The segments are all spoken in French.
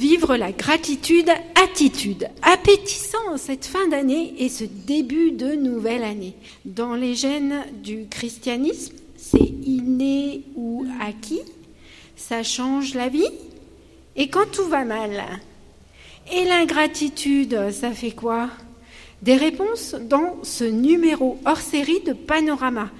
vivre la gratitude attitude, appétissant cette fin d'année et ce début de nouvelle année. Dans les gènes du christianisme, c'est inné ou acquis, ça change la vie. Et quand tout va mal, et l'ingratitude, ça fait quoi? Des réponses dans ce numéro hors série de Panorama.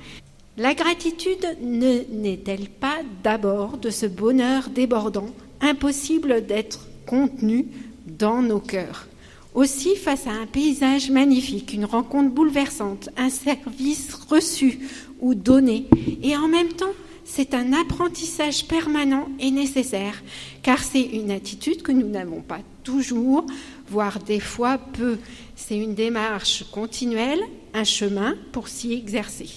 La gratitude n'est-elle pas d'abord de ce bonheur débordant, impossible d'être contenu dans nos cœurs Aussi, face à un paysage magnifique, une rencontre bouleversante, un service reçu ou donné, et en même temps, c'est un apprentissage permanent et nécessaire, car c'est une attitude que nous n'avons pas toujours, voire des fois peu. C'est une démarche continuelle, un chemin pour s'y exercer.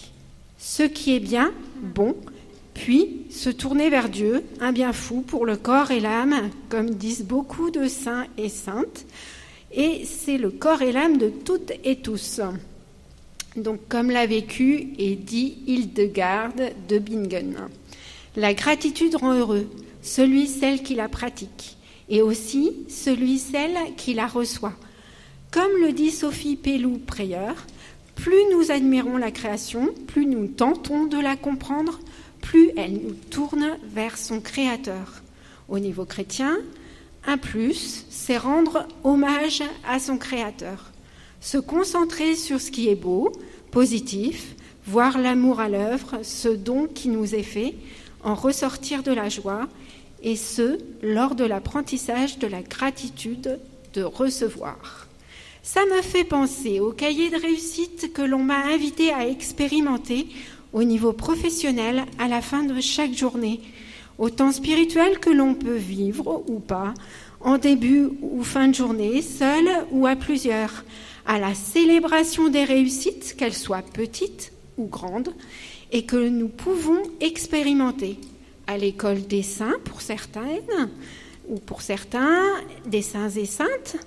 Ce qui est bien, bon, puis se tourner vers Dieu, un bien fou pour le corps et l'âme, comme disent beaucoup de saints et saintes, et c'est le corps et l'âme de toutes et tous. Donc, comme l'a vécu et dit Hildegarde de Bingen. La gratitude rend heureux celui, celle qui la pratique, et aussi celui, celle qui la reçoit. Comme le dit Sophie Pellou, prieur, plus nous admirons la création, plus nous tentons de la comprendre, plus elle nous tourne vers son Créateur. Au niveau chrétien, un plus, c'est rendre hommage à son Créateur se concentrer sur ce qui est beau, positif, voir l'amour à l'œuvre, ce don qui nous est fait, en ressortir de la joie, et ce, lors de l'apprentissage de la gratitude de recevoir. Ça me fait penser au cahier de réussite que l'on m'a invité à expérimenter au niveau professionnel à la fin de chaque journée, au temps spirituel que l'on peut vivre ou pas, en début ou fin de journée, seul ou à plusieurs, à la célébration des réussites, qu'elles soient petites ou grandes, et que nous pouvons expérimenter. À l'école des saints pour certaines, ou pour certains, des saints et saintes,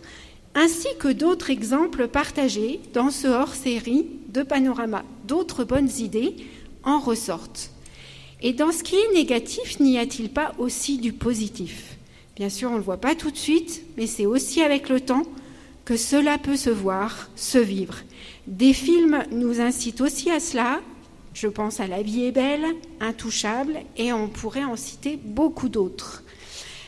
ainsi que d'autres exemples partagés dans ce hors-série de panorama. D'autres bonnes idées en ressortent. Et dans ce qui est négatif, n'y a-t-il pas aussi du positif? Bien sûr, on ne le voit pas tout de suite, mais c'est aussi avec le temps que cela peut se voir, se vivre. Des films nous incitent aussi à cela. Je pense à La vie est belle, Intouchable, et on pourrait en citer beaucoup d'autres.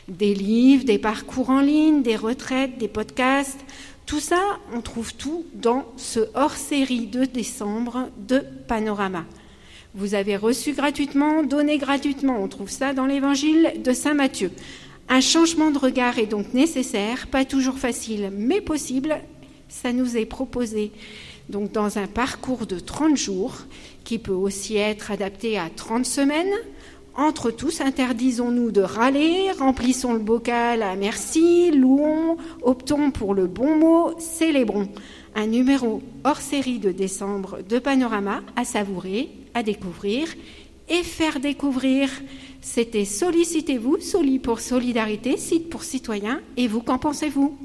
Des livres, des parcours en ligne, des retraites, des podcasts, tout ça, on trouve tout dans ce hors-série de décembre de Panorama. Vous avez reçu gratuitement, donné gratuitement, on trouve ça dans l'évangile de Saint Matthieu. Un changement de regard est donc nécessaire, pas toujours facile, mais possible. Ça nous est proposé donc dans un parcours de 30 jours qui peut aussi être adapté à 30 semaines. Entre tous, interdisons-nous de râler, remplissons le bocal à merci, louons, optons pour le bon mot, célébrons. Un numéro hors série de décembre de Panorama à savourer, à découvrir et faire découvrir. C'était Sollicitez-vous, Soli pour Solidarité, site pour citoyens. Et vous, qu'en pensez-vous?